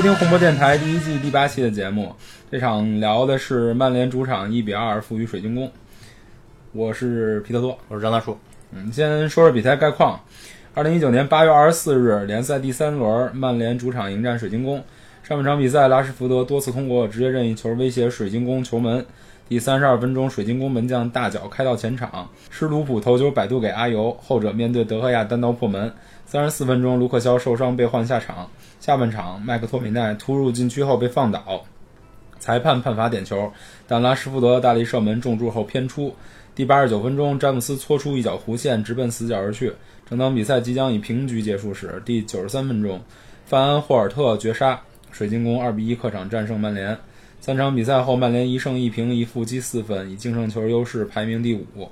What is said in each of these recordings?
收听红魔电台第一季第八期的节目。这场聊的是曼联主场一比二负于水晶宫。我是皮特多。我是张大叔。嗯，先说说比赛概况。二零一九年八月二十四日，联赛第三轮，曼联主场迎战水晶宫。上半场比赛，拉什福德多次通过直接任意球威胁水晶宫球门。第三十二分钟，水晶宫门将大脚开到前场，施卢普头球摆渡给阿尤，后者面对德赫亚单刀破门。三十四分钟，卢克肖受伤被换下场。下半场，麦克托米奈突入禁区后被放倒，裁判判罚点球，但拉什福德大力射门中柱后偏出。第八十九分钟，詹姆斯搓出一脚弧线，直奔死角而去。正当比赛即将以平局结束时，第九十三分钟，范安霍尔特绝杀，水晶宫二比一客场战胜曼联。三场比赛后，曼联一胜一平一负积四分，以净胜球优势排名第五。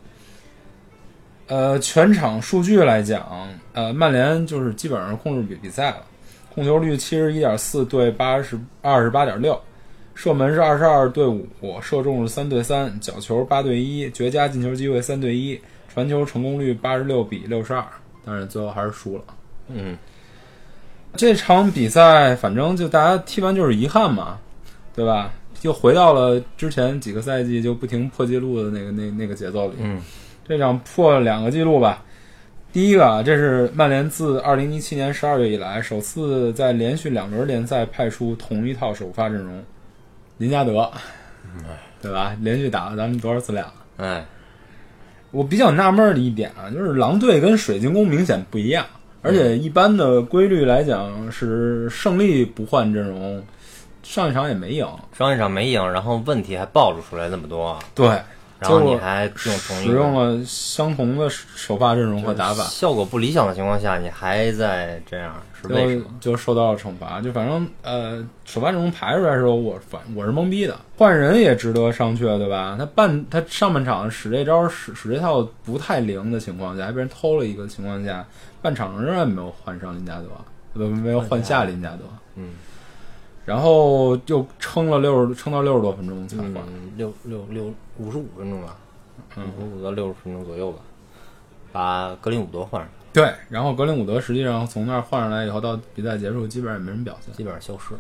呃，全场数据来讲，呃，曼联就是基本上控制比比赛了，控球率七十一点四对八十二十八点六，射门是二十二对五，射中是三对三，角球八对一，绝佳进球机会三对一，传球成功率八十六比六十二，但是最后还是输了。嗯，这场比赛反正就大家踢完就是遗憾嘛，对吧？又回到了之前几个赛季就不停破纪录的那个那那个节奏里。嗯，这场破了两个记录吧。第一个啊，这是曼联自二零一七年十二月以来首次在连续两轮联赛派出同一套首发阵容，林加德，对吧？连续打了咱们多少次俩？哎，我比较纳闷的一点啊，就是狼队跟水晶宫明显不一样，而且一般的规律来讲是胜利不换阵容，上一场也没赢，上一场没赢，然后问题还暴露出来那么多，对，然后你还用同使用了相同的首发阵容和打法，效果不理想的情况下，你还在这样，是为什就么？就受到了惩罚。就反正呃，首发阵容排出来的时候，我反我是懵逼的。换人也值得商榷，对吧？他半他上半场使这招使使这套不太灵的情况下，还被人偷了一个情况下，半场仍然没有换上林加德，不没有换下林加德。嗯然后又撑了六十，撑到六十多分钟才换。嗯，六六六五十五分钟吧，嗯五十五到六十分钟左右吧，把格林伍德换上，对，然后格林伍德实际上从那儿换上来以后，到比赛结束基本上也没什么表现。基本上消失。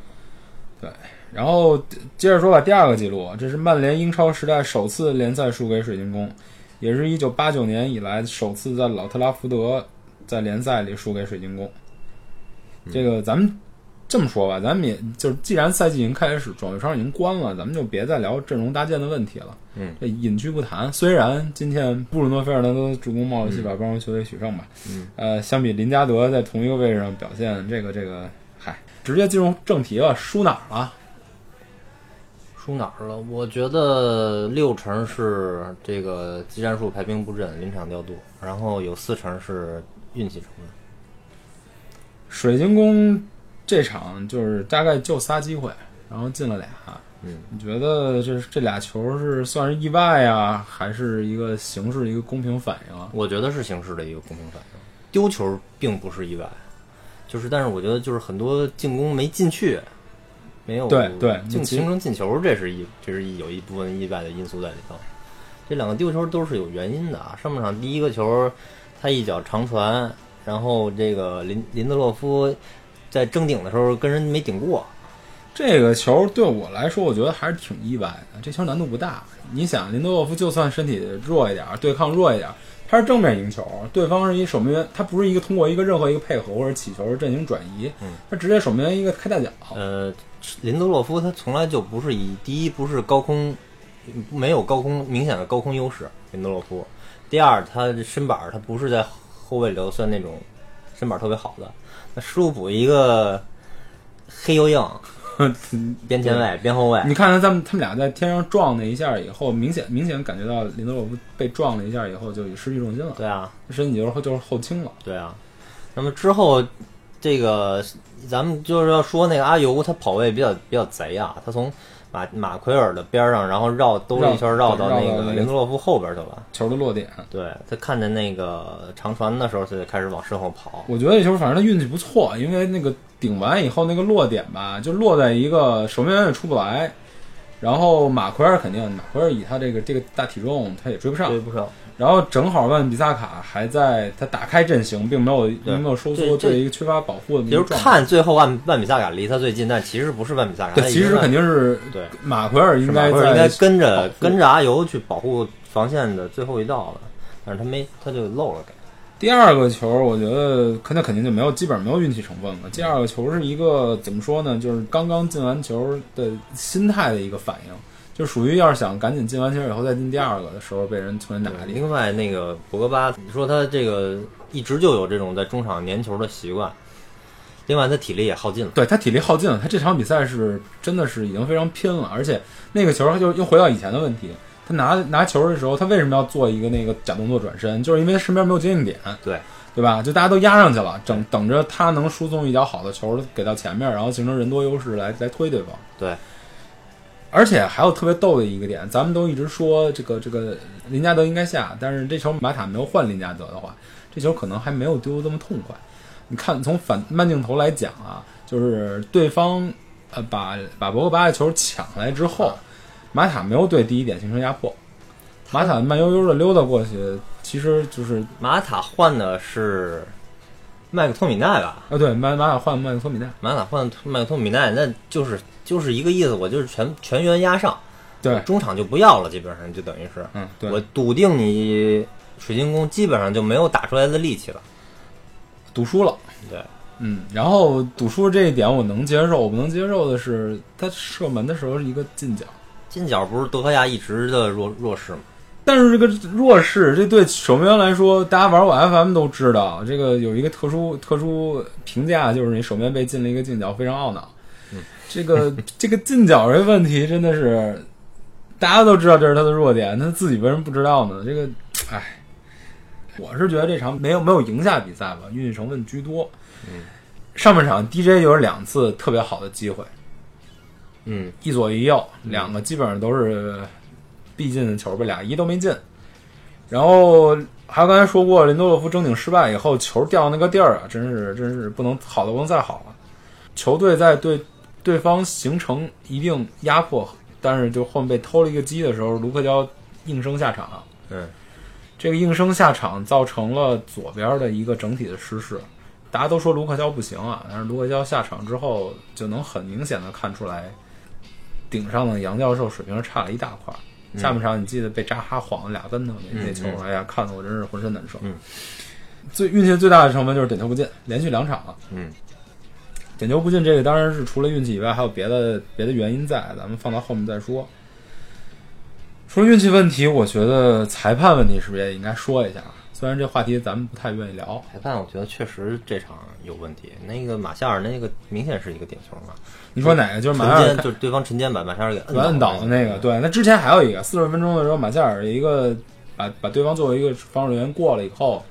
对然后接着说吧，第二个记录，这是曼联英超时代首次联赛输给水晶宫，也是一九八九年以来首次在老特拉福德在联赛里输给水晶宫。这个咱们这么说吧，咱们也就是既然赛季已经开始，转会窗已经关了，咱们就别再聊阵容搭建的问题了。嗯，这隐居不谈。虽然今天布鲁诺·费尔南德助攻帽子戏法帮助球队取胜吧，嗯，呃，相比林加德在同一个位置上表现，这个这个，嗨，直接进入正题了，输哪儿了？输哪儿了？我觉得六成是这个技战术排兵布阵、临场调度，然后有四成是运气成分。水晶宫这场就是大概就仨机会，然后进了俩。嗯，你觉得这这俩球是算是意外啊，还是一个形势一个公平反应啊？我觉得是形势的一个公平反应。丢球并不是意外，就是但是我觉得就是很多进攻没进去，没有对对进形成进球，这是一这是一有一部分意外的因素在里头。这两个丢球都是有原因的啊。上半场第一个球，他一脚长传，然后这个林林德洛夫在争顶的时候跟人没顶过，这个球对我来说，我觉得还是挺意外的。这球难度不大。你想，林德洛夫就算身体弱一点，对抗弱一点，他是正面赢球，对方是一守门员，他不是一个通过一个任何一个配合或者起球阵型转移，嗯他直接守门员一个开大脚。呃，林德洛夫他从来就不是以第一不是高空，没有高空明显的高空优势。林德洛夫，第二他身板儿他不是在后卫里头算那种身板特别好的。那施卢普一个黑又硬，边前卫边后卫，你看他他们他们俩在天上撞那一下以后，明显明显感觉到林德洛夫被撞了一下以后就失去重心了，对啊，身体就是就是后倾了。对啊。那么之后，这个咱们就是要说那个阿尤，他跑位比较比较贼啊，他从马马奎尔的边上，然后绕兜了一圈，绕绕到那个绕到那个林德洛夫后边去了。球的落点，对他看见那个长传的时候，他就开始往身后跑。我觉得这球反正他运气不错，因为那个顶完以后那个落点吧，就落在一个守门员也出不来，然后马奎尔肯定，马奎尔以他这个这个大体重，他也追不上追。不上。然后正好万比萨卡还在他打开阵型，并没有并没有收缩，对一个缺乏保护的就是一个状态。看最后万万比萨卡离他最近，但其实不是万比萨卡，对，他其实肯定是对，马奎尔应该在马奎尔应该跟着跟着阿尤去保护防线的最后一道了，但是他没，他就漏了给。第二个球，我觉得可那肯定就没有，基本上没有运气成分了。第二个球是一个怎么说呢？就是刚刚进完球的心态的一个反应，就属于要是想赶紧进完球以后再进第二个的时候被人从那打里。另外那个博格巴，你说他这个一直就有这种在中场粘球的习惯，另外他体力也耗尽了。对他体力耗尽了，他这场比赛是真的是已经非常拼了，而且那个球他就又回到以前的问题，他拿拿球的时候，他为什么要做一个那个假动作转身？就是因为身边没有接应点，对对吧？就大家都压上去了，等等着他能输送一脚好的球给到前面，然后形成人多优势来来推对方。对，而且还有特别逗的一个点，咱们都一直说这个这个林加德应该下，但是这球马塔没有换林加德的话，这球可能还没有丢得这么痛快。你看从反慢镜头来讲啊，就是对方呃把把博格巴的球抢来之后，马塔没有对第一点形成压迫，马塔慢悠悠的溜达过去，其实就是马塔换的是麦克托米奈吧？啊对马马塔换麦克托米奈，马塔换麦克托米奈，那就是就是一个意思，我就是全全员压上，对，中场就不要了，基本上就等于是。嗯对，我笃定你水晶宫基本上就没有打出来的力气了。赌输了。对，嗯，然后赌输这一点我能接受，我不能接受的是他射门的时候是一个近角，近角不是德赫亚一直的弱弱势吗？但是这个弱势，这对守门员来说，大家玩过 FM 都知道，这个有一个特殊特殊评价，就是你守门员被进了一个近角，非常懊恼。这个这个近角这问题真的是大家都知道这是他的弱点，他自己为什么不知道呢？这个，唉，我是觉得这场没有没有赢下比赛吧，运气成分居多。嗯，上半场 DJ 有两次特别好的机会，嗯，一左一右，两个基本上都是必进的球吧，俩一都没进。然后还有刚才说过，林多洛夫争顶失败以后，球掉那个地儿啊，真是真是不能好的不能再好了。球队在对对方形成一定压迫，但是就后面被偷了一个鸡的时候，卢克肖应声下场。嗯，这个应声下场造成了左边的一个整体的失势。大家都说卢克肖不行啊，但是卢克肖下场之后，就能很明显的看出来，顶上的杨教授水平差了一大块。下半场你记得被扎哈晃了俩跟头那那球，嗯哎呀，看得我真是浑身难受。嗯，最运气最大的成分就是点球不进，连续两场了。嗯，点球不进这个当然是除了运气以外，还有别的别的原因在，咱们放到后面再说。除了运气问题，我觉得裁判问题是不是也应该说一下？虽然这话题咱们不太愿意聊，裁判我觉得确实这场有问题。那个马夏尔那个明显是一个点球嘛，你说哪个？就是马晨夏尔就是对方陈坚把马夏尔给把摁倒的那个，对。那之前还有一个四十分钟的时候，马夏尔一个把把对方作为一个防守人员过了以后，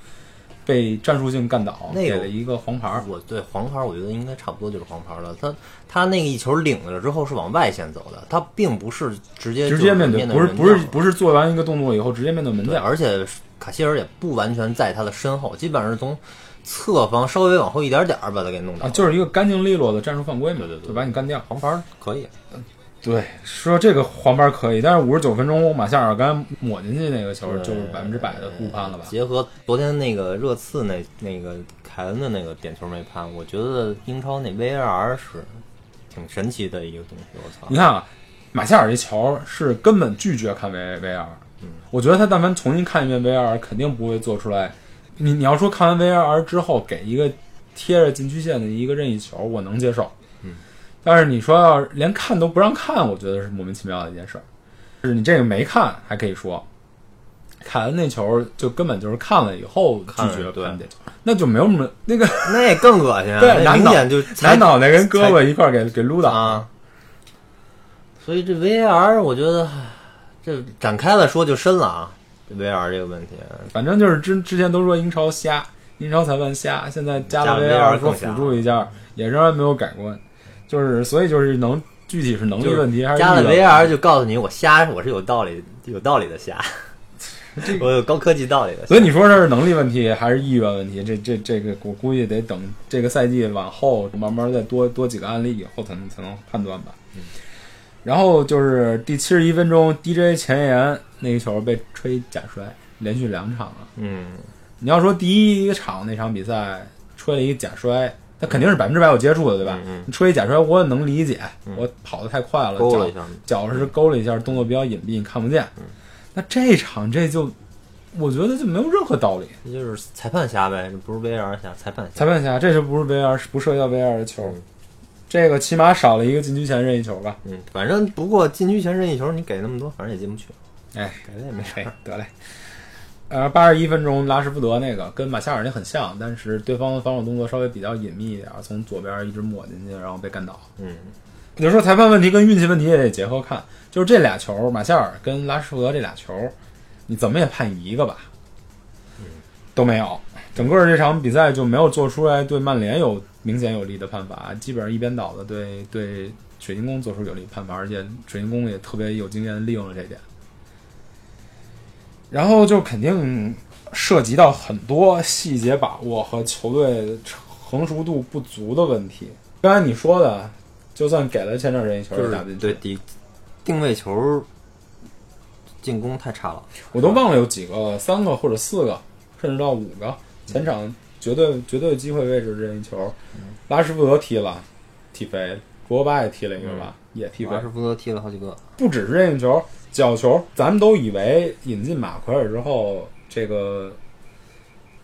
被战术性干倒，那个给了一个黄牌。我对黄牌，我觉得应该差不多就是黄牌了。他他那个一球领了之后是往外线走的，他并不是直接直接面对，不是不是不是做完一个动作以后直接面对门对，将，而且卡希尔也不完全在他的身后，基本上是从侧方稍微往后一点点儿把他给弄倒。啊，就是一个干净利落的战术犯规嘛，对对对就把你干掉。黄牌可以，对，说这个黄牌可以，但是五十九分钟马夏尔刚才抹进去那个球就是百分之百的误判了吧？结合昨天那个热刺那那个凯恩的那个点球没判，我觉得英超那 VAR 是挺神奇的一个东西。我操你！看啊，马夏尔这球是根本拒绝看 V VR，嗯，我觉得他但凡重新看一遍 VR，肯定不会做出来。你你要说看完 VAR 之后给一个贴着禁区线的一个任意球，我能接受，嗯，但是你说要是连看都不让看，我觉得是莫名其妙的一件事儿。就是你这个没看还可以说，凯恩那球就根本就是看了以后拒看了判点球，那就没有什么那个那更恶心啊！对那拿脑明显就拿脑袋跟胳膊一块给给撸倒。啊。所以这 VAR 我觉得这展开了说就深了啊，这 VAR 这个问题。反正就是之之前都说英超瞎，英超裁判瞎，现在加了 VR VR 说辅助一下，也仍然没有改观。就是所以就是能具体是能力问题还是加了力量问题 VAR 就告诉你我瞎，我是有道理有道理的瞎，我有高科技道理的。所以你说这是能力问题还是意愿问题？这这这个我估计得等这个赛季往后慢慢再多多几个案例以后才能才能判断吧。然后就是第七十一分钟，DJ 前沿那个球被吹假摔，连续两场了。嗯，你要说第一场那场比赛吹了一个假摔，他肯定是百分之百有接触的，对吧？嗯嗯你吹一假摔，我也能理解，我跑得太快了，脚勾了一下，脚是勾了一下，动作比较隐蔽，你看不见。那这场这就，我觉得就没有任何道理。这就是裁判瞎呗，这不是 VAR 瞎，裁判瞎。裁判瞎，这就不是 VR，是不涉及到 VR 的球。嗯这个起码少了一个禁区前任意球吧？嗯，反正不过禁区前任意球你给那么多，反正也进不去，哎，给了也没事得嘞。呃，八十一分钟，拉什福德那个跟马夏尔那很像，但是对方的防守动作稍微比较隐秘一点，从左边一直抹进去，然后被干倒。嗯，有时候裁判问题跟运气问题也得结合看，就是这俩球，马夏尔跟拉什福德这俩球，你怎么也判一个吧？嗯都没有，整个这场比赛就没有做出来对曼联有明显有利的判罚，基本上一边倒的对对水晶宫做出有利判罚，而且水晶宫也特别有经验地利用了这点。然后就肯定涉及到很多细节把握和球队成熟度不足的问题。刚才你说的，就算给了前场任意球就是也打不进去，对定定位球进攻太差了。我都忘了有几个，三个或者四个，甚至到五个前场绝对绝对机会位置任意球，拉什福德踢了，踢飞；博巴也踢了一个吧，也踢飞马。什福德踢了好几个，不只是任意球，角球，咱们都以为引进马奎尔之后，这个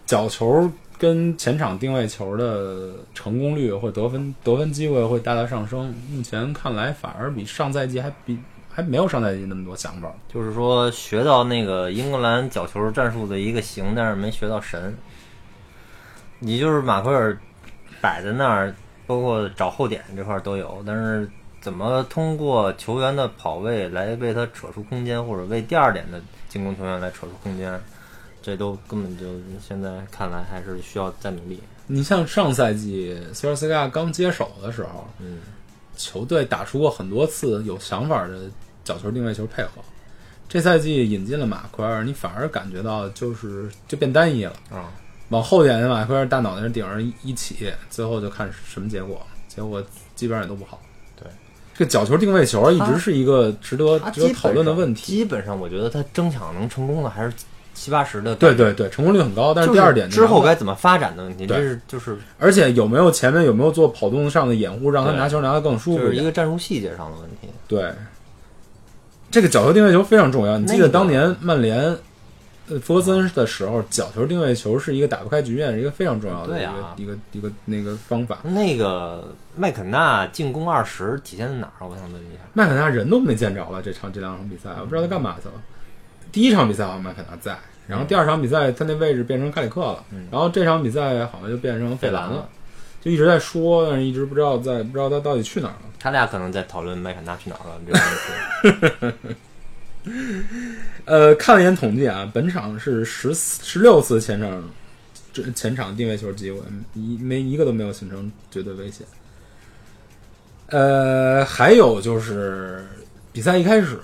角球跟前场定位球的成功率或得分得分机会会大大上升。目前看来，反而比上赛季还比还没有上赛季那么多想法。就是说学到那个英格兰角球战术的一个形，但是没学到神。你就是马奎尔摆在那儿，包括找后点这块都有，但是怎么通过球员的跑位来为他扯出空间，或者为第二点的进攻球员来扯出空间，这都根本就现在看来还是需要再努力。你像上赛季索尔斯克亚刚接手的时候，嗯，球队打出过很多次有想法的角球定位球配合。这赛季引进了马奎尔，你反而感觉到就是就变单一了。啊，往后点的马奎尔大脑袋上顶上一起，最后就看什么结果，结果基本上也都不好。对，这个角球定位球一直是一个值得值得讨论的问题。基本上我觉得他争抢能成功的还是七八十的。对对对，成功率很高，但是第二点之后该，怎么发展的问题，这是就是而且有没有前面有没有做跑动上的掩护，让他对拿球拿得更舒服点？就是一个战术细节上的问题。对，这个角球定位球非常重要。你记得当年曼联呃弗格森的时候，角球定位球是一个打不开局面，是一个非常重要的一个、啊一个一个那个方法。那个麦肯纳进攻二十体现在哪儿？我想问一下。麦肯纳人都没见着了，这场这两场比赛，我不知道他干嘛去了。第一场比赛好像麦肯纳在，然后第二场比赛他那位置变成凯里克了，嗯然后这场比赛好像就变成费兰了就一直在说，但是一直不知道在不知道他到底去哪儿了。他俩可能在讨论麦肯纳去哪儿了这个问题。呃，看了一眼统计啊，本场是十十六次前场这前场定位球机会，一没一个都没有形成绝对威胁。呃，还有就是比赛一开始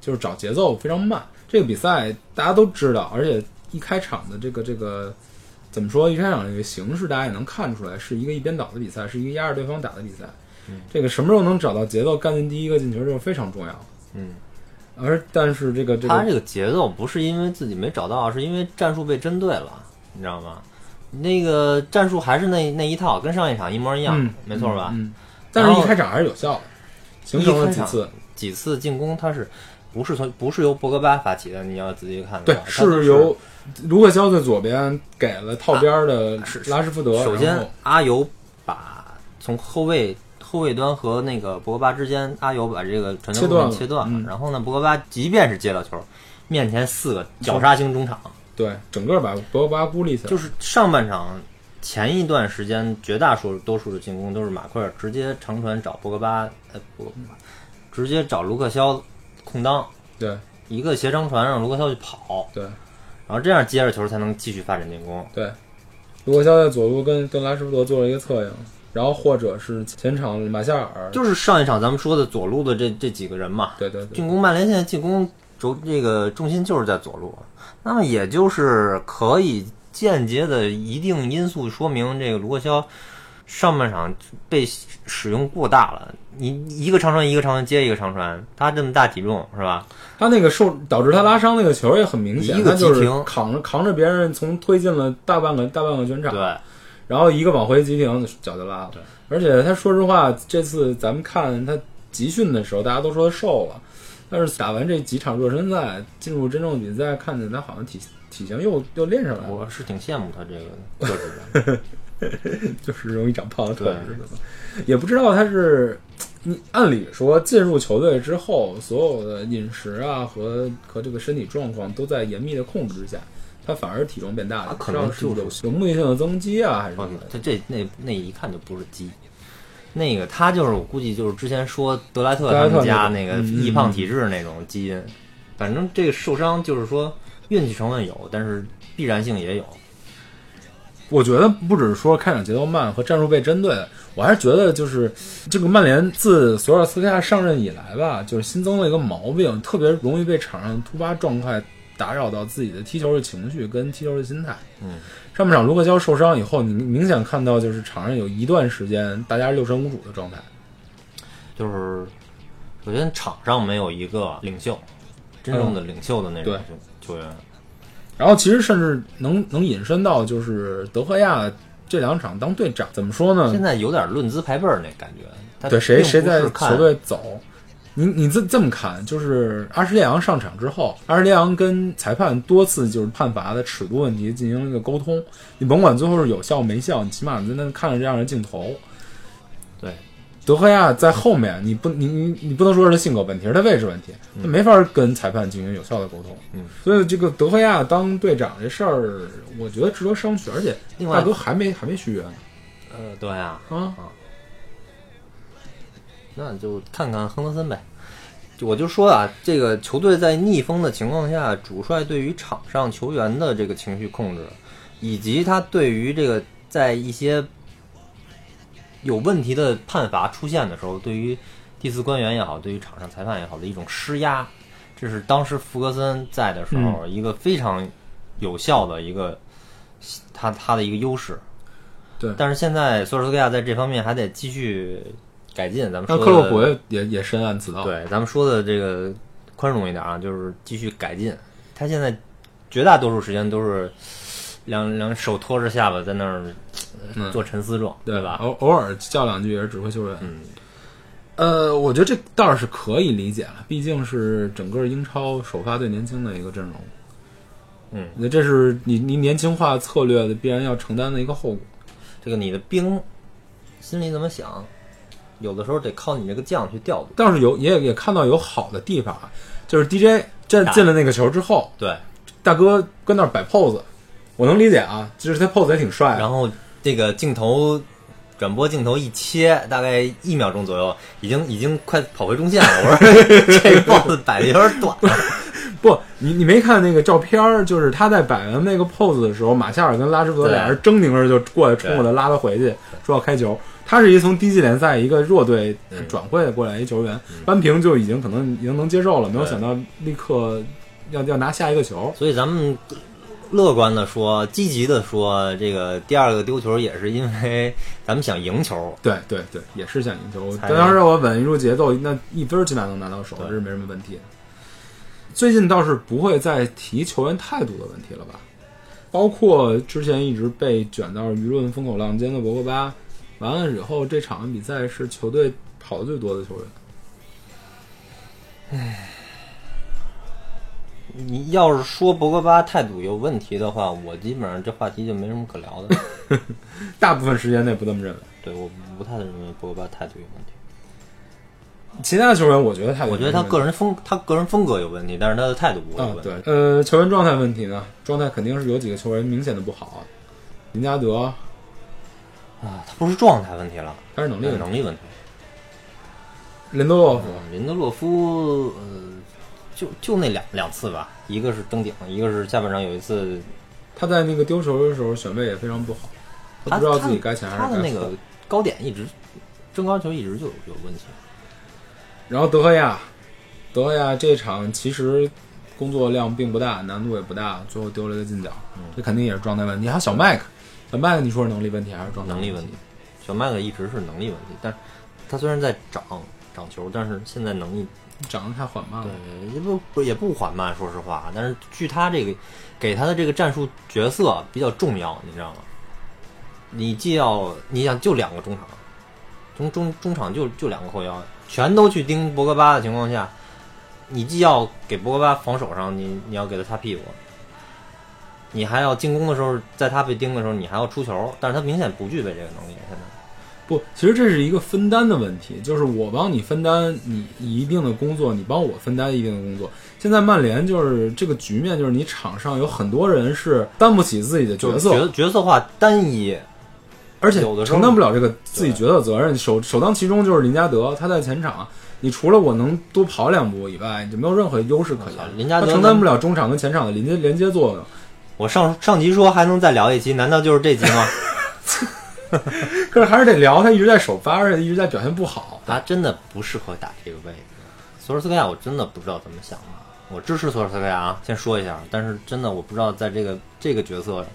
就是找节奏非常慢，这个比赛大家都知道，而且一开场的这个这个怎么说？一开场这个形式大家也能看出来，是一个一边倒的比赛，是一个压着对方打的比赛。这个什么时候能找到节奏，干进第一个进球，这个非常重要。嗯，而但是这个这个他这个节奏不是因为自己没找到，是因为战术被针对了，你知道吗？那个战术还是那那一套，跟上一场一模一样，嗯，没错吧？嗯，但是一开场还是有效的，形成了几次。几次进攻，他是不是从不是由博格巴发起的？你要仔细看对是由卢克肖在左边给了套边的拉什福德，首先阿尤把从后卫后卫端和那个博格巴之间，阿尤把这个传球路切断了。切断了。嗯。然后呢，博格巴即便是接到球，面前四个绞杀型中场，对整个把博格巴孤立起来，就是上半场前一段时间，绝大数多数的进攻都是马奎尔直接长传找博格巴，呃不，直接找卢克肖空当，对。一个斜长传让卢克肖去跑，对。然后这样接着球才能继续发展进攻。对，卢克肖在左路跟跟拉什福德做了一个策应，然后或者是前场马夏尔，就是上一场咱们说的左路的这这几个人嘛，对对对，进攻曼联现在进攻轴这个重心就是在左路，那么也就是可以间接的一定因素说明这个卢克肖上半场被使用过大了，你一个长传一个长传接一个长传，他这么大体重是吧？他那个受导致他拉伤那个球也很明显，一个他就是急停扛着扛着别人从推进了大半个大半个全场，对，然后一个往回急停，脚就拉了。对，而且他说实话，这次咱们看他集训的时候，大家都说他瘦了，但是打完这几场热身赛，进入真正比赛，看见他好像体体型又又练上来了，我是挺羡慕他这个特质的。就是容易长胖的特质是吧？也不知道他是，你按理说进入球队之后，所有的饮食啊和和这个身体状况都在严密的控制之下，他反而体重变大了，他可能是是有有目的性的增肌啊，还是什么的？他这那那一看就不是肌，那个他就是我估计就是之前说德莱特他们家那个嗯易胖体质那种基因，反正这个受伤就是说运气成分有，但是必然性也有。我觉得不只是说开场节奏慢和战术被针对，我还是觉得就是这个曼联自索尔斯克亚上任以来吧，就是新增了一个毛病，特别容易被场上突发状态打扰到自己的踢球的情绪跟踢球的心态。嗯，上半场卢克肖受伤以后，你明显看到就是场上有一段时间大家六神无主的状态。就是首先场上没有一个领袖，真正的领袖的那种对球球员。然后其实甚至能能引申到就是德赫亚这两场当队长，怎么说呢？现在有点论资排辈儿那感觉。对谁谁在球队走，你你这这么看，就是阿什利昂上场之后，阿什利昂跟裁判多次就是判罚的尺度问题进行了一个沟通，你甭管最后是有效没效，你起码你在那看着这样的镜头。对，德赫亚在后面，你不你你你不能说是他性格问题，是他位置问题，他没法跟裁判进行有效的沟通。嗯，所以这个德赫亚当队长这事儿，我觉得值得商榷，而且大哥还没还没续约呢呃，对啊，啊。那就看看亨德森呗。我就说啊，这个球队在逆风的情况下，主帅对于场上球员的这个情绪控制，以及他对于这个在一些有问题的判罚出现的时候，对于第四官员也好，对于场上裁判也好的一种施压，这是当时福格森在的时候一个非常有效的一个他他的一个优势。对但是现在索尔斯克亚在这方面还得继续改进。咱们那说的克洛普也也也深谙此道。对，咱们说的这个宽容一点啊，就是继续改进。他现在绝大多数时间都是两两手托着下巴在那儿嗯做沉思状，对吧？偶偶尔叫两句也是指挥球员。嗯，呃，我觉得这倒是可以理解了，毕竟是整个英超首发最年轻的一个阵容。嗯，那这是你你年轻化策略的必然要承担的一个后果。这个你的兵心里怎么想，有的时候得靠你这个将去调度。倒是有也也看到有好的地方啊，就是 DJ 进进了那个球之后，对，大哥跟那儿摆 pose，我能理解啊，就是他 pose 也挺帅。然后这个镜头转播镜头一切，大概一秒钟左右，已经已经快跑回中线了。我说 这 pose 摆的有点短了。不，你你没看那个照片儿，就是他在摆完那个 pose 的时候，马夏尔跟拉什福德俩人狰狞着就过来冲过来拉他回去，说要开球。他是一从低级联赛一个弱队嗯转会过来一球员，扳平就已经可能已经能接受了，没有想到立刻要要拿下一个球。所以咱们乐观的说，积极的说，这个第二个丢球也是因为咱们想赢球。对对对，也是想赢球。才当时我稳住节奏，那一分儿起码能拿到手，这是没什么问题。最近倒是不会再提球员态度的问题了吧？包括之前一直被卷到舆论风口浪尖的博格巴，完了以后这场比赛是球队跑的最多的球员。你要是说博格巴态度有问题的话，我基本上这话题就没什么可聊的。大部分时间内不这么认为，对，我不太认为博格巴态度有问题。其他球员我觉得态度我觉得他个人风，他个人风格有问题，但是他的态度不会问题。对，呃，球员状态问题呢，状态肯定是有几个球员明显的不好啊，林加德啊，他不是状态问题了，他是能力，能力问题。林德洛夫。嗯，林德洛夫，呃，就就那两两次吧，一个是登顶，一个是下半场有一次他在那个丢球的时候选位也非常不好，他不知道自己该前还是该后他的那个高点一直争高球一直就有有问题。然后德赫亚，德赫亚这场其实工作量并不大，难度也不大，最后丢了一个进角，嗯这肯定也是状态问题。还有小麦克，小麦克你说是能力问题还是状态能力问题？小麦克一直是能力问题，但是他虽然在涨涨球，但是现在能力涨得太缓慢了。对，也不不也不缓慢，说实话。但是据他这个给他的这个战术角色比较重要，你知道吗？你既要你想就两个中场，中中中场就就两个后腰，全都去盯博格巴的情况下，你既要给博格巴防守上，你你要给他擦屁股，你还要进攻的时候，在他被盯的时候，你还要出球，但是他明显不具备这个能力，现在。不，其实这是一个分担的问题，就是我帮你分担你一定的工作，你帮我分担一定的工作。现在曼联就是这个局面，就是你场上有很多人是担不起自己的角色，角角色化单一，而且承担不了这个自己角色责任。首首当其冲就是林加德，他在前场，你除了我能多跑两步以外，你就没有任何优势可言。林加德承担不了中场跟前场的连接连接作用。我上上集说还能再聊一期，难道就是这集吗？可是还是得聊，他一直在首发，而且一直在表现不好。他真的不适合打这个位置。索尔斯克亚，我真的不知道怎么想的。我支持索尔斯克亚啊，先说一下，但是真的我不知道在这个这个角色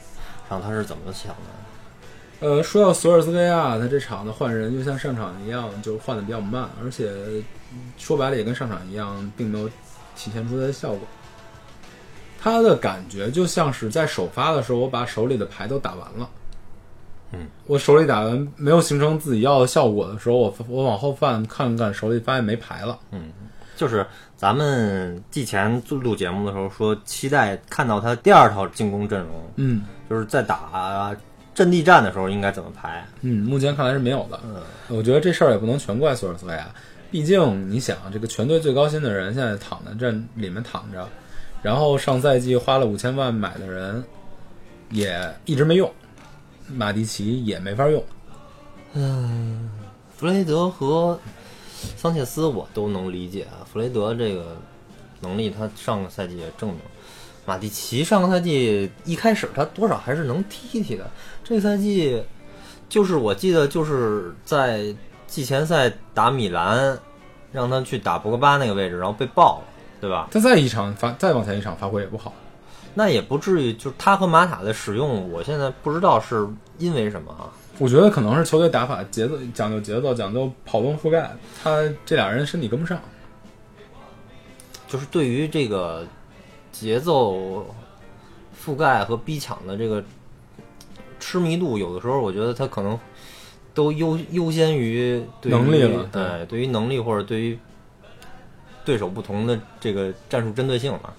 上他是怎么想的。呃，说到索尔斯克亚，他这场的换人就像上场一样，就换的比较慢，而且说白了也跟上场一样，并没有体现出他的效果。他的感觉就像是在首发的时候，我把手里的牌都打完了。嗯，我手里打完没有形成自己要的效果的时候，我我往后翻看看手里，发现没牌了。嗯就是咱们季前录节目的时候说，期待看到他第二套进攻阵容，嗯就是在打阵地战的时候应该怎么排。嗯，目前看来是没有的。嗯，我觉得这事儿也不能全怪索尔斯克亚，毕竟你想，这个全队最高薪的人现在躺在这里面躺着，然后上赛季花了五千万买的人也一直没用，马蒂奇也没法用。嗯弗雷德和桑切斯我都能理解啊，弗雷德这个能力他上个赛季也证明，马蒂奇上个赛季一开始他多少还是能踢踢的，这赛季就是我记得就是在季前赛打米兰，让他去打博格巴那个位置，然后被爆了，对吧？他再一场发再往前一场发挥也不好。那也不至于，就是他和马塔的使用，我现在不知道是因为什么啊。我觉得可能是球队打法节奏讲究节奏，讲究跑动覆盖，他这俩人身体跟不上。就是对于这个节奏覆盖和逼抢的这个痴迷度，有的时候我觉得他可能都优优先于对于能力了对，对于能力或者对于对手不同的这个战术针对性嘛。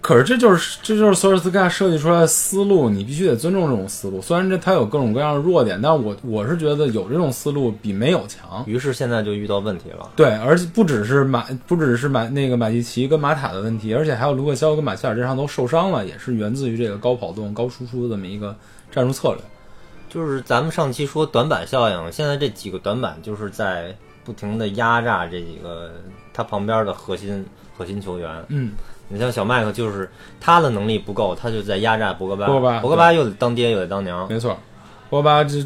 可是这就是这就是索尔斯克亚设计出来的思路，你必须得尊重这种思路。虽然这他有各种各样的弱点，但我我是觉得有这种思路比没有强。于是现在就遇到问题了。对，而且不只是马，不只是马那个马蒂奇跟马塔的问题，而且还有卢克肖跟马切尔这上都受伤了，也是源自于这个高跑动、高输出的这么一个战术策略。就是咱们上期说短板效应，现在这几个短板就是在不停的压榨这几个他旁边的核心核心球员。嗯，你像小麦克，就是他的能力不够，他就在压榨博格巴。博格巴博格巴又得当爹又得当娘。没错，博格巴这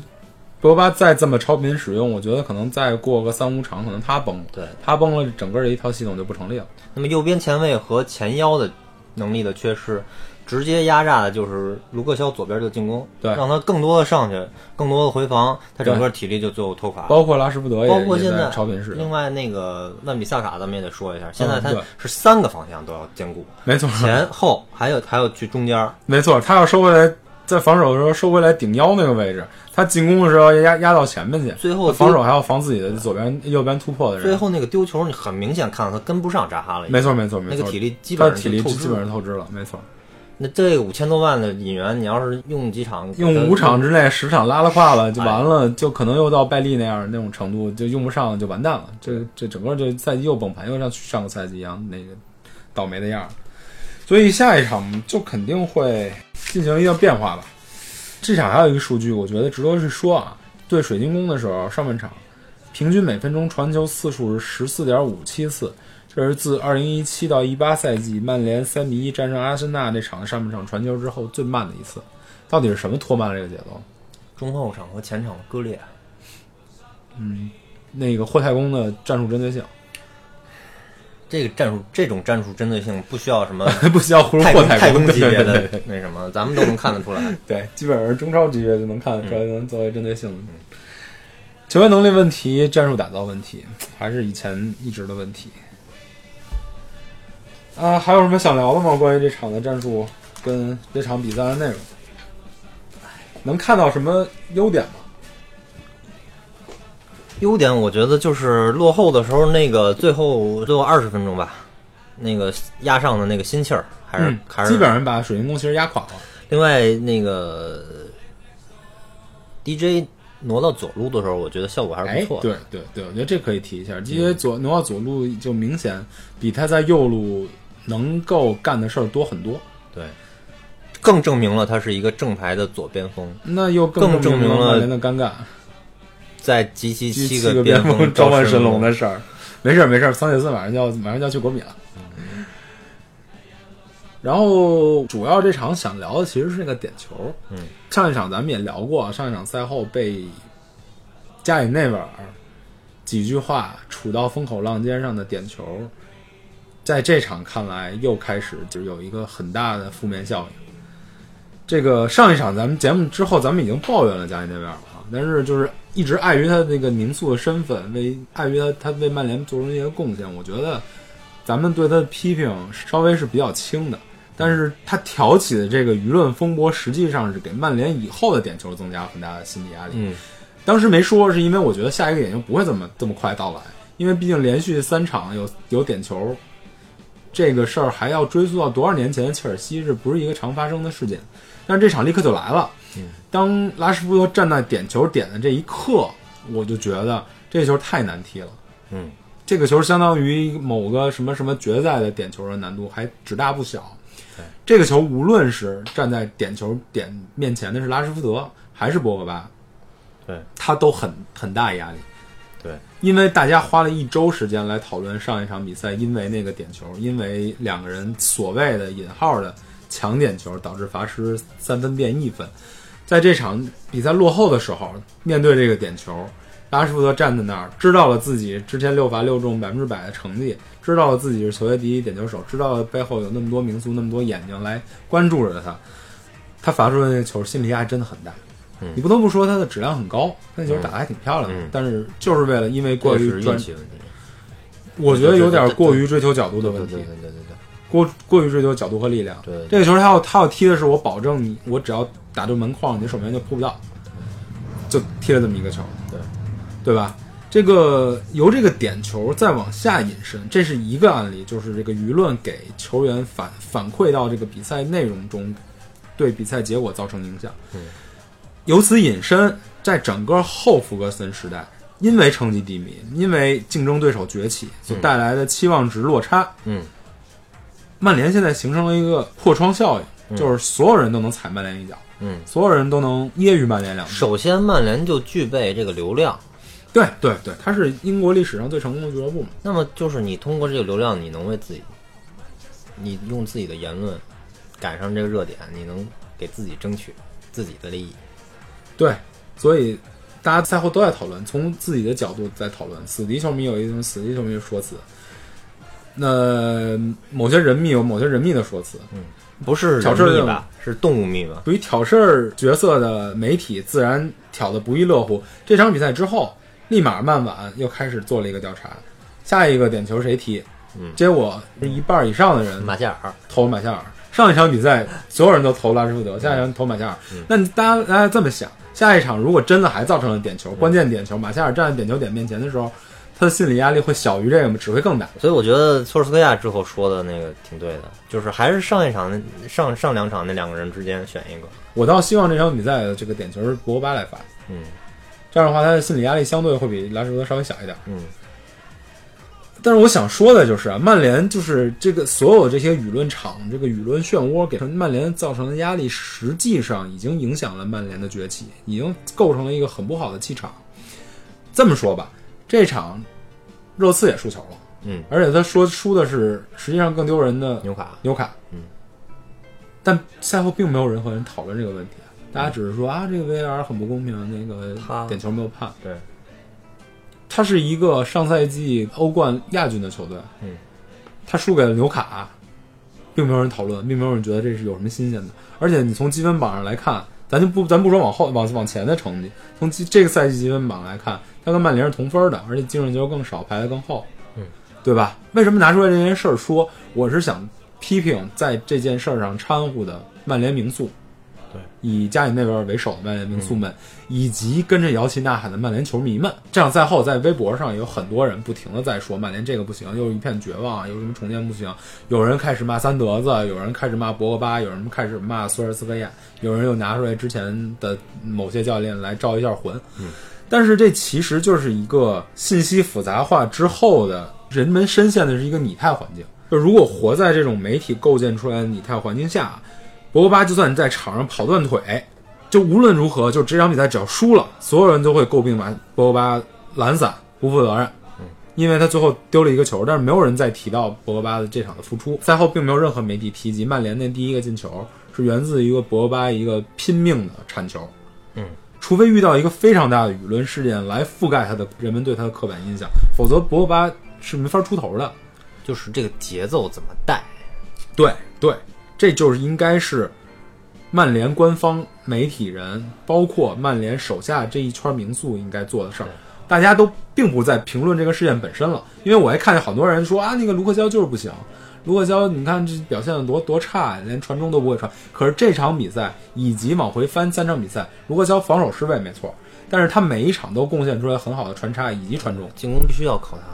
博格巴再这么超频使用，我觉得可能再过个三五场，可能他崩了。对，他崩了，整个这一套系统就不成立了。那么右边前卫和前腰的能力的缺失，直接压榨的就是卢克肖左边的进攻，对让他更多的上去，更多的回防，他整个体力就最后拖垮。包括拉什福德也包括现在在超频式，另外那个万比萨卡，咱们也得说一下，现在他是三个方向都要兼顾，没错，前后还有还有去中间。没错，他要收回来，在防守的时候收回来顶腰那个位置，他进攻的时候要压压到前面去，最后防守还要防自己的左边、右边突破的人。最后那个丢球，你很明显看到他跟不上扎哈了，没错，没错，没错，那个体力基本上透支了，没错。那这个五千多万的引援，你要是用几场，用五场之内十场拉拉胯了就完哎了，就可能又到拜利那样那种程度，就用不上就完蛋了。这这整个这赛季又崩盘，又像上个赛季一样那个倒霉的样儿。所以下一场就肯定会进行一个变化吧。这场还有一个数据，我觉得值得去说啊。对水晶宫的时候，上半场平均每分钟传球次数是十四点五七次，这是自二零一七到一八赛季曼联三比一战胜阿森纳那场上半场传球之后最慢的一次。到底是什么拖慢了这个节奏？中后场和前场的割裂。嗯那个霍太公的战术针对性，这个战术，这种战术针对性不需要什么 不需要霍太公级别的那什么，咱们都能看得出来。对，基本上中超级别就能看得出来，能作为针对性的。球员能力问题、战术打造问题，还是以前一直的问题。啊，还有什么想聊的吗？关于这场的战术跟这场比赛的内容，能看到什么优点吗？优点我觉得就是落后的时候，那个最后最后二十分钟吧，那个压上的那个心气儿，还是、嗯还是基本上把水晶宫其实压垮了。另外那个 DJ 挪到左路的时候，我觉得效果还是哎不错，的。对对对，我觉得这可以提一下，因为左挪到左路就明显比他在右路能够干的事儿多很多，对，更证明了他是一个正牌的左边锋，那又更证证明了曼联的尴尬，在集齐七七个边锋召召唤神龙龙的事儿。没事儿没事儿，桑切斯马上就要马上就要去国米了。然后主要这场想聊的其实是那个点球。嗯，上一场咱们也聊过，上一场赛后被加里内维尔几句话杵到风口浪尖上的点球，在这场看来又开始就有一个很大的负面效应。这个上一场咱们节目之后，咱们已经抱怨了加里内维尔了，但是就是一直碍于他那个名宿的身份，为碍于他他为曼联做出一些贡献，我觉得咱们对他的批评稍微是比较轻的。但是他挑起的这个舆论风波，实际上是给曼联以后的点球增加了很大的心理压力。嗯，当时没说，是因为我觉得下一个点球不会这么这么快到来，因为毕竟连续三场有有点球，这个事儿还要追溯到多少年前的切尔西，是不是一个常发生的事件。但是这场立刻就来了。当拉什福德站在点球点的这一刻，我就觉得这球太难踢了。嗯，这个球相当于某个什么什么决赛的点球的难度还只大不小。这个球无论是站在点球点面前的是拉什福德还是博格巴，对，他都很很大压力。因为大家花了一周时间来讨论上一场比赛，因为那个点球，因为两个人所谓的引号的抢点球，导致罚失三分变一分。在这场比赛落后的时候，面对这个点球，拉什福德站在那儿，知道了自己之前六罚六中百分之百的成绩，知道了自己是球队第一点球手，知道了背后有那么多名宿、那么多眼睛来关注着他，他罚出的那个球，心理压力真的很大。嗯。你不得不说他的质量很高，那球打得还挺漂亮的，嗯。但是就是为了因为过于专。我觉得有点过于追求角度的问题。对对，对对对过过于追求角度和力量。对这个球他要他要踢的是我保证你，我只要打中门框，你守门员就扑不到，就踢了这么一个球，对。对吧？这个由这个点球再往下引申，这是一个案例，就是这个舆论给球员反反馈到这个比赛内容中，对比赛结果造成影响。嗯由此引申，在整个后福格森时代，因为成绩低迷，因为竞争对手崛起所带来的期望值落差，嗯，曼联现在形成了一个破窗效应，嗯就是所有人都能踩曼联一脚，嗯，所有人都能揶揄曼联两句。首先曼联就具备这个流量，对对对，它是英国历史上最成功的俱乐部嘛。那么就是你通过这个流量，你能为自己，你用自己的言论赶上这个热点，你能给自己争取自己的利益。对，所以大家赛后都在讨论，从自己的角度在讨论。死敌球迷有一种死敌球迷的说辞，那某些人密有某些人密的说辞。不是挑事吧？是动物密吧？对于挑事儿角色的媒体，自然挑的不亦乐乎。这场比赛之后，立马曼晚又开始做了一个调查，下一个点球谁踢？嗯结果一半以上的人马夏尔，投马夏尔。上一场比赛所有人都投拉什福德，下一场投马夏尔。那大家大家这么想，下一场如果真的还造成了点球，关键点球，马夏尔站在点球点面前的时候，他的心理压力会小于这个吗？只会更大。所以我觉得索尔斯克亚之后说的那个挺对的，就是还是上一场那上上两场那两个人之间选一个。我倒希望这场比赛的这个点球是博巴来罚，嗯这样的话他的心理压力相对会比拉什福德稍微小一点。嗯但是我想说的就是啊，曼联就是这个所有这些舆论场，这个舆论漩涡给曼联造成的压力，实际上已经影响了曼联的崛起，已经构成了一个很不好的气场。这么说吧，这场热刺也输球了，嗯，而且他说输的是实际上更丢人的纽卡，纽卡，嗯，但赛后并没有任何人讨论这个问题，大家只是说啊，这个 VAR 很不公平，那个点球没有判。对，他是一个上赛季欧冠亚军的球队，嗯，他输给了纽卡，并没有人讨论，并没有人觉得这是有什么新鲜的。而且你从积分榜上来看，咱就不咱不说往后往往前的成绩，从积这个赛季积分榜来看，他跟曼联是同分的，而且净胜球更少，排得更后，嗯，对吧？为什么拿出来这件事儿说？我是想批评在这件事儿上掺和的曼联名宿，对，以加里内维尔为首的曼联名宿们，以及跟着摇旗呐喊的曼联球迷们。这样赛后，在微博上有很多人不停的在说曼联这个不行，又一片绝望，有什么重建不行。有人开始骂三德子，有人开始骂博格巴，有人开始骂苏尔斯克亚，有人又拿出来之前的某些教练来招一下魂。嗯，但是这其实就是一个信息复杂化之后的人们深陷的是一个拟态环境。就如果活在这种媒体构建出来的拟态环境下，博格巴就算你在场上跑断腿，就无论如何，就这场比赛只要输了，所有人都会诟病完博格巴懒散、不负责任。因为他最后丢了一个球，但是没有人再提到博格巴的这场的付出。赛后并没有任何媒体提及曼联那第一个进球是源自一个博格巴一个拼命的铲球。嗯，除非遇到一个非常大的舆论事件来覆盖他的人们对他的刻板印象，否则博格巴是没法出头的。就是这个节奏怎么带？对对，这就是应该是曼联官方媒体人，包括曼联手下这一圈名宿应该做的事儿。大家都并不在评论这个事件本身了，因为我还看见好多人说啊，那个卢克肖就是不行，卢克肖你看这表现的多多差，连传中都不会传。可是这场比赛以及往回翻三场比赛，卢克肖防守失位没错，但是他每一场都贡献出来很好的传插以及传中。进攻必须要靠他的。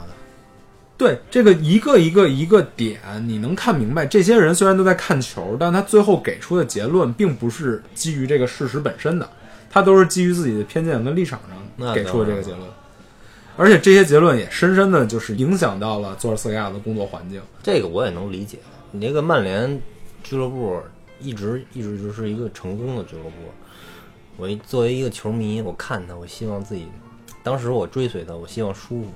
对这个一个一个一个点，你能看明白，这些人虽然都在看球，但他最后给出的结论并不是基于这个事实本身的，他都是基于自己的偏见跟立场上给出的这个结论。而且这些结论也深深的就是影响到了佐尔斯克亚的工作环境。这个我也能理解。你这个曼联俱乐部一直一直就是一个成功的俱乐部。我作为一个球迷，我看他，我希望自己，当时我追随他，我希望舒服。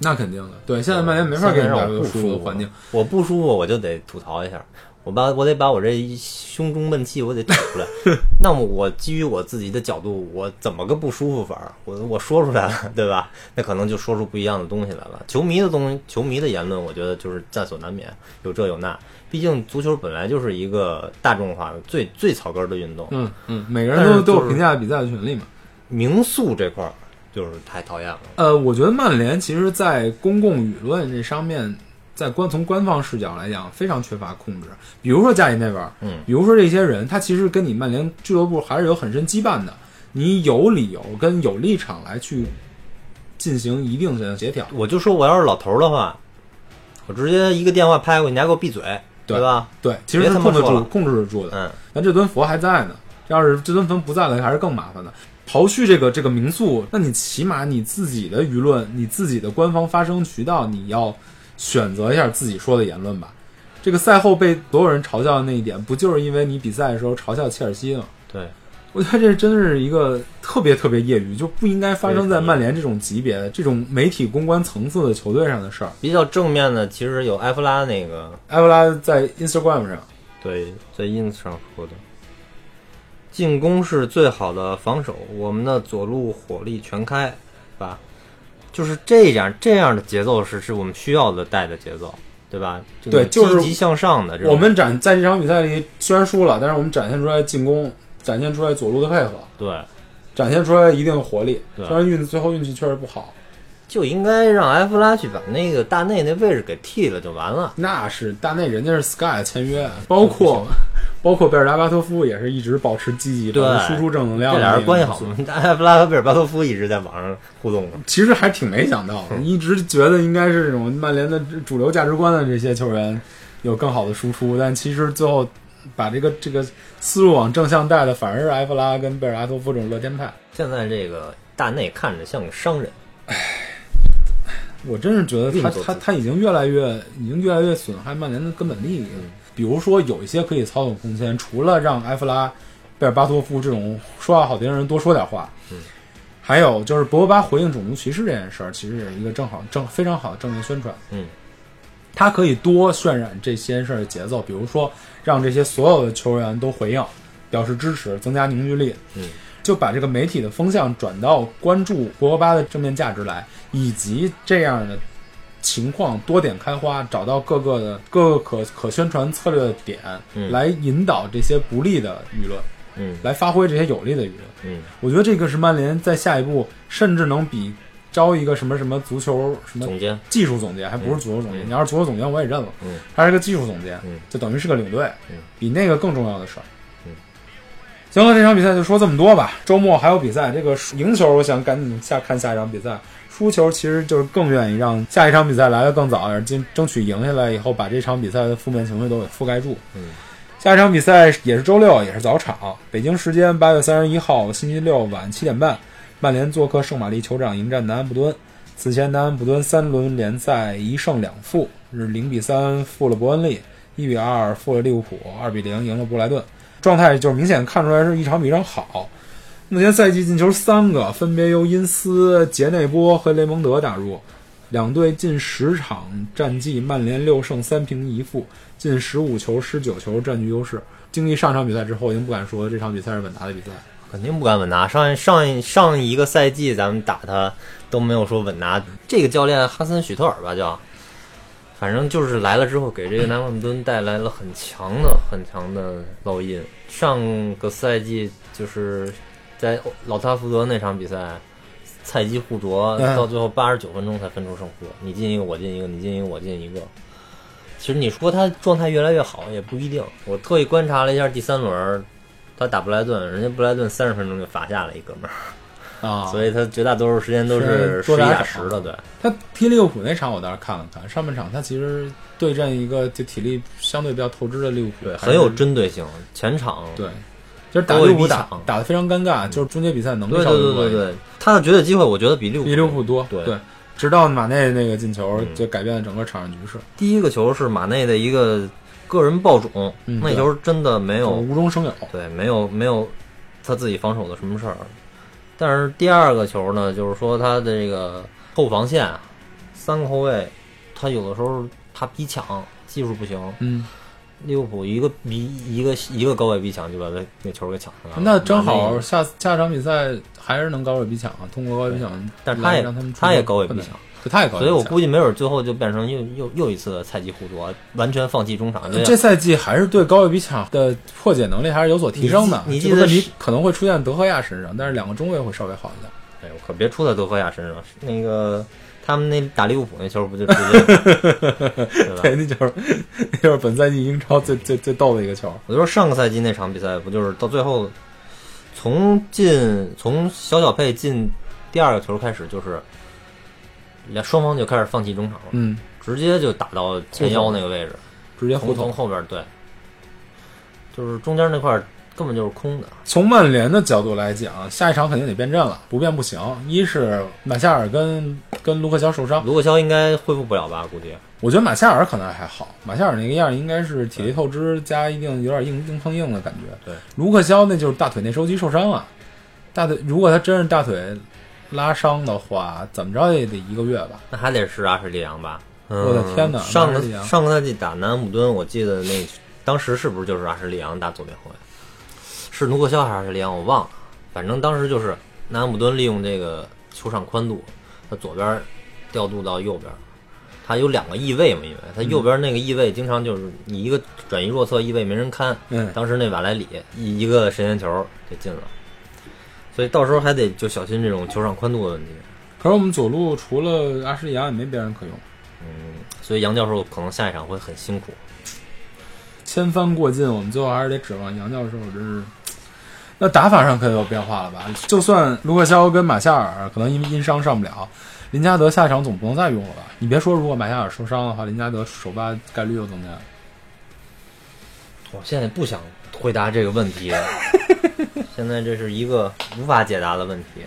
那肯定的，对，现在曼联没法给你现在带来舒让我不舒服服的环境。，我不舒服我就得吐槽一下，我把我得把我这一胸中闷气我得吐出来。那么我基于我自己的角度，我怎么个不舒服法儿？我我说出来了，对吧？那可能就说出不一样的东西来了。球迷的东西，球迷的言论，我觉得就是在所难免，有这有那。毕竟足球本来就是一个大众化的最最草根儿的运动，嗯嗯，每个人都都有评价比赛的权利嘛。民宿这块儿就是太讨厌了。呃，我觉得曼联其实，在公共舆论这上面，在官从官方视角来讲，非常缺乏控制。比如说加里内维尔，嗯，比如说这些人，他其实跟你曼联俱乐部还是有很深羁绊的。你有理由跟有立场来去进行一定的协调。我就说我要是老头儿的话，我直接一个电话拍过去，你还给我闭嘴，对吧？对，其实别是控制住、控制得住的。嗯，咱这尊佛还在呢，要是这尊佛不在了，还是更麻烦的。刨去这个这个民宿，那你起码你自己的舆论、你自己的官方发声渠道，你要选择一下自己说的言论吧。这个赛后被所有人嘲笑的那一点，不就是因为你比赛的时候嘲笑切尔西吗？对，我觉得这真是一个特别特别业余，就不应该发生在曼联这种级别的、这种媒体公关层次的球队上的事儿。比较正面的其实有埃弗拉那个，埃弗拉在 Instagram 上，对，在 ins 上说的，进攻是最好的防守，我们的左路火力全开，对吧？就是这样这样的节奏是是我们需要的带的节奏，对吧？对就是积极向上的。我们展在这场比赛里虽然输了，但是我们展现出来进攻，展现出来左路的配合，对，展现出来一定的活力。虽然运最后运气确实不好，就应该让埃弗拉去把那个大内那位置给替了就完了。那是大内人家是 Sky 签约，包括 包括贝尔达巴托夫也是一直保持积极，对保持输出正能量。这俩人关系好吗？？埃弗拉和贝尔巴托夫一直在网上互动。其实还挺没想到的，一直觉得应该是这种曼联的主流价值观的这些球员有更好的输出，但其实最后把这个这个思路往正向带的，反而是埃弗拉跟贝尔达托夫这种乐天派。现在这个大内看着像个商人，唉我真是觉得他他他已经越来越已经越来越损害曼联的根本利益了。比如说有一些可以操纵空间，除了让埃弗拉、贝尔巴托夫这种说话好听的人多说点话，嗯，还有就是博格巴回应种族歧视这件事儿，其实也是一个正好正非常好的正面宣传。嗯，他可以多渲染这些事儿的节奏，比如说让这些所有的球员都回应，表示支持，增加凝聚力。嗯，就把这个媒体的风向转到关注博格巴的正面价值来，以及这样的情况多点开花，找到各个的各个可可宣传策略的点，嗯来引导这些不利的舆论。嗯来发挥这些有利的舆论。嗯我觉得这个是曼联在下一步甚至能比招一个什么什么足球什么总监，技术总监，还不是足球总监。嗯你要是足球总监，我也认了。嗯他是个技术总监，嗯就等于是个领队，嗯比那个更重要的事儿。嗯，行了，这场比赛就说这么多吧。周末还有比赛，这个赢球，我想赶紧下看下一场比赛。输球其实就是更愿意让下一场比赛来的更早点，争争取赢下来以后，把这场比赛的负面情绪都给覆盖住。嗯下一场比赛也是周六，也是早场，北京时间八月三十一号星期六晚七点半，曼联做客圣玛丽球场迎战南安普敦。此前南安普敦三轮联赛一胜两负，是零比三负了伯恩利，一比二负了利物浦，二比零赢了布莱顿，状态就是明显看出来是一场比一场好。目前赛季进球三个，分别由因斯、杰内波和雷蒙德打入。两队近十场战绩，曼联六胜三平一负，进十五球失九球，占据优势。经历上场比赛之后，已经不敢说这场比赛是稳拿的比赛。肯定不敢稳拿。上上上一个赛季咱们打他都没有说稳拿。这个教练哈森许特尔吧叫，反正就是来了之后给这个南安普敦带来了很强的很强的烙印。上个赛季就是在老特拉福德那场比赛，菜鸡互啄，嗯到最后八十九分钟才分出胜负。你进一个我进一个，你进一个我进一个。其实你说他状态越来越好也不一定。我特意观察了一下第三轮，他打布莱顿，人家布莱顿三十分钟就罚下了一哥们儿。啊 所以他绝大多数时间都是十一打十的，对，他踢利物浦那场我倒是看了看，上半场他其实对阵一个就体力相对比较透支的利物浦，对，很有针对性。前场，对，就是打高位利物浦打打的非常尴尬，就是终结比赛能力对稍微多一点对对对对，他的绝对机会我觉得比利物浦比利物浦多，对对，直到马内那个进球嗯就改变了整个场上局势，第一个球是马内的一个个人爆种，嗯那球真的没有无中生有，对，没有没有他自己防守的什么事儿。但是第二个球呢，就是说他的这个后防线啊三个后卫，他有的时候他逼抢技术不行，嗯，利物浦一个比一个一个高位逼抢就把那那球给抢下来了。那正好下下场比赛还是能高位逼抢啊，通过高位逼抢，但是他也让他们他也高位逼抢，对，他也高位，所以我估计没准最后就变成又又又一次的菜鸡互啄，完全放弃中场。这赛季还是对高位逼抢的破解能力还是有所提升的。你记这个问题可能会出现德赫亚身上，但是两个中卫会稍微好一点。哎呦，可别出在德赫亚身上。那个他们那打利物浦那球不就直接 对吧？对，那就是 那就是本赛季英超最最最逗的一个球。我就说上个赛季那场比赛不就是到最后，从进从小小佩进第二个球开始，就是两双方就开始放弃中场了，嗯，直接就打到前腰那个位置，直接互从从。后边对，就是中间那块儿根本就是空的。从曼联的角度来讲，下一场肯定得变阵了，不变不行。一是马夏尔跟跟卢克肖受伤，卢克肖应该恢复不了吧？估计我觉得马夏尔可能还好，马夏尔那个样应该是体力透支加一定有点硬硬碰硬的感觉。对，卢克肖那就是大腿内收肌受伤啊，大腿如果他真是大腿拉伤的话，怎么着也得一个月吧。那还得是阿什利杨吧？我的天哪嗯上个上个赛季打南安普敦，我记得那当时是不是就是阿什利杨打左边后卫？是卢克肖还是里昂？我忘了。反正当时就是南安普敦利用这个球场宽度，他左边调度到右边，他有两个翼位嘛，因为他右边那个翼位经常就是你一个转移弱侧翼位没人看，嗯，当时那瓦莱里一一个神仙球就进了，所以到时候还得就小心这种球场宽度的问题。可是我们左路除了阿什利杨也没别人可用，嗯，所以杨教授可能下一场会很辛苦。千帆过尽，我们最后还是得指望杨教授，真是。那打法上可有变化了吧？就算卢克肖跟马夏尔可能因因伤上不了，林加德下场总不能再用了吧？你别说，如果马夏尔受伤的话，林加德首发概率又增加了。我现在不想回答这个问题，现在这是一个无法解答的问题。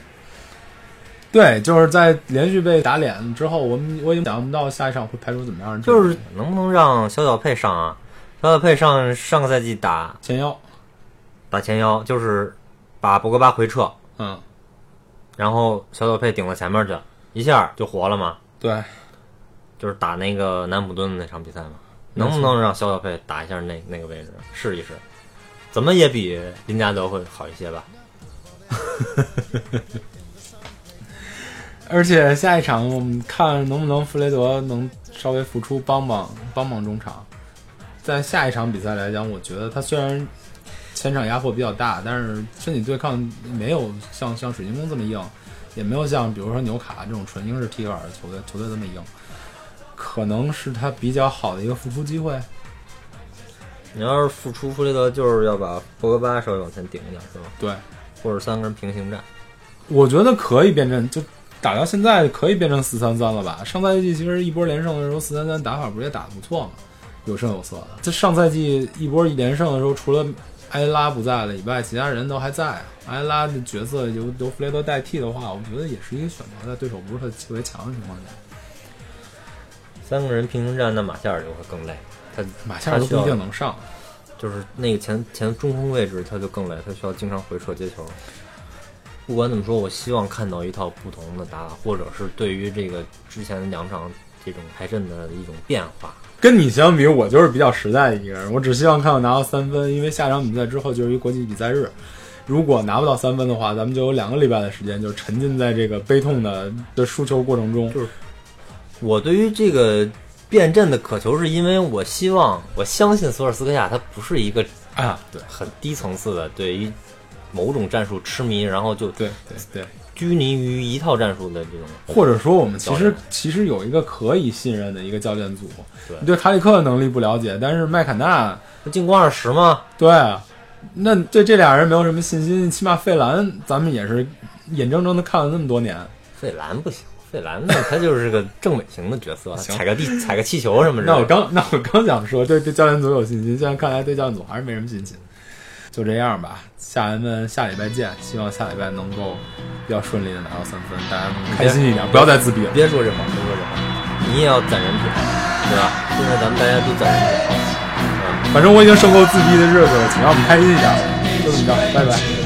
对，就是在连续被打脸之后，我们我已经想不到下一场会排出怎么样就是能不能让小小佩上啊？小小佩上上个赛季打前腰，打前腰，就是把博格巴回撤，嗯，然后小小佩顶到前面去，一下就活了嘛。对，就是打那个南普顿的那场比赛嘛，能不能让小小佩打一下那那个位置试一试？怎么也比林加德会好一些吧？而且下一场我们看能不能弗雷德能稍微复出帮帮帮帮中场。在下一场比赛来讲，我觉得他虽然前场压迫比较大，但是身体对抗没有像像水晶宫这么硬，也没有像比如说纽卡这种纯英式踢法的球队球队这么硬，可能是他比较好的一个复出机会。你要是复出弗雷德，就是要把博格巴稍微往前顶一点，是吧？对，或者三个人平行战。我觉得可以变成就打到现在可以变成四三三了吧？上赛季其实一波连胜的时候，四三三打法不是也打得不错吗？有声有色的。这上赛季一波一连胜的时候，除了埃拉不在了以外，其他人都还在。埃拉的角色由由弗雷德代替的话，我觉得也是一个选择，在对手不是特特别强的情况下，三个人平行战，那马夏尔就会更累。他马夏尔都不一定能上。就是那个前前中锋位置，他就更累，他需要经常回撤接球。不管怎么说，我希望看到一套不同的打法，或者是对于这个之前两场这种排阵的一种变化。跟你相比，我就是比较实在的一个人，我只希望看到拿到三分，因为下场比赛之后就是一国际比赛日。如果拿不到三分的话，咱们就有两个礼拜的时间，就沉浸在这个悲痛的的输球过程中。就是我对于这个变阵的渴求，是因为我希望，我相信索尔斯克亚他不是一个啊，对很低层次的对于某种战术痴迷，然后就对对对，拘泥于一套战术的这种。或者说我们其实其实有一个可以信任的一个教练组。对你对卡里克的能力不了解，但是麦坎纳那进攻二十吗？对，那对这俩人没有什么信心，起码费兰咱们也是眼睁睁的看了那么多年。费兰不行，费兰那 他就是个政委型的角色，踩个地、踩个气球什么的。那我刚那我刚想说对对教练组有信心，现在看来对教练组还是没什么信心。就这样吧，下人们下礼拜见，希望下礼拜能够比较顺利的拿到三分，大家能开心一点，不要再自闭了。别说这话，别说这话，你也要攒人品，对吧？现在咱们大家都攒人品，反正我已经受够自闭的日子了，请让我们开心一点。就这么着，拜拜。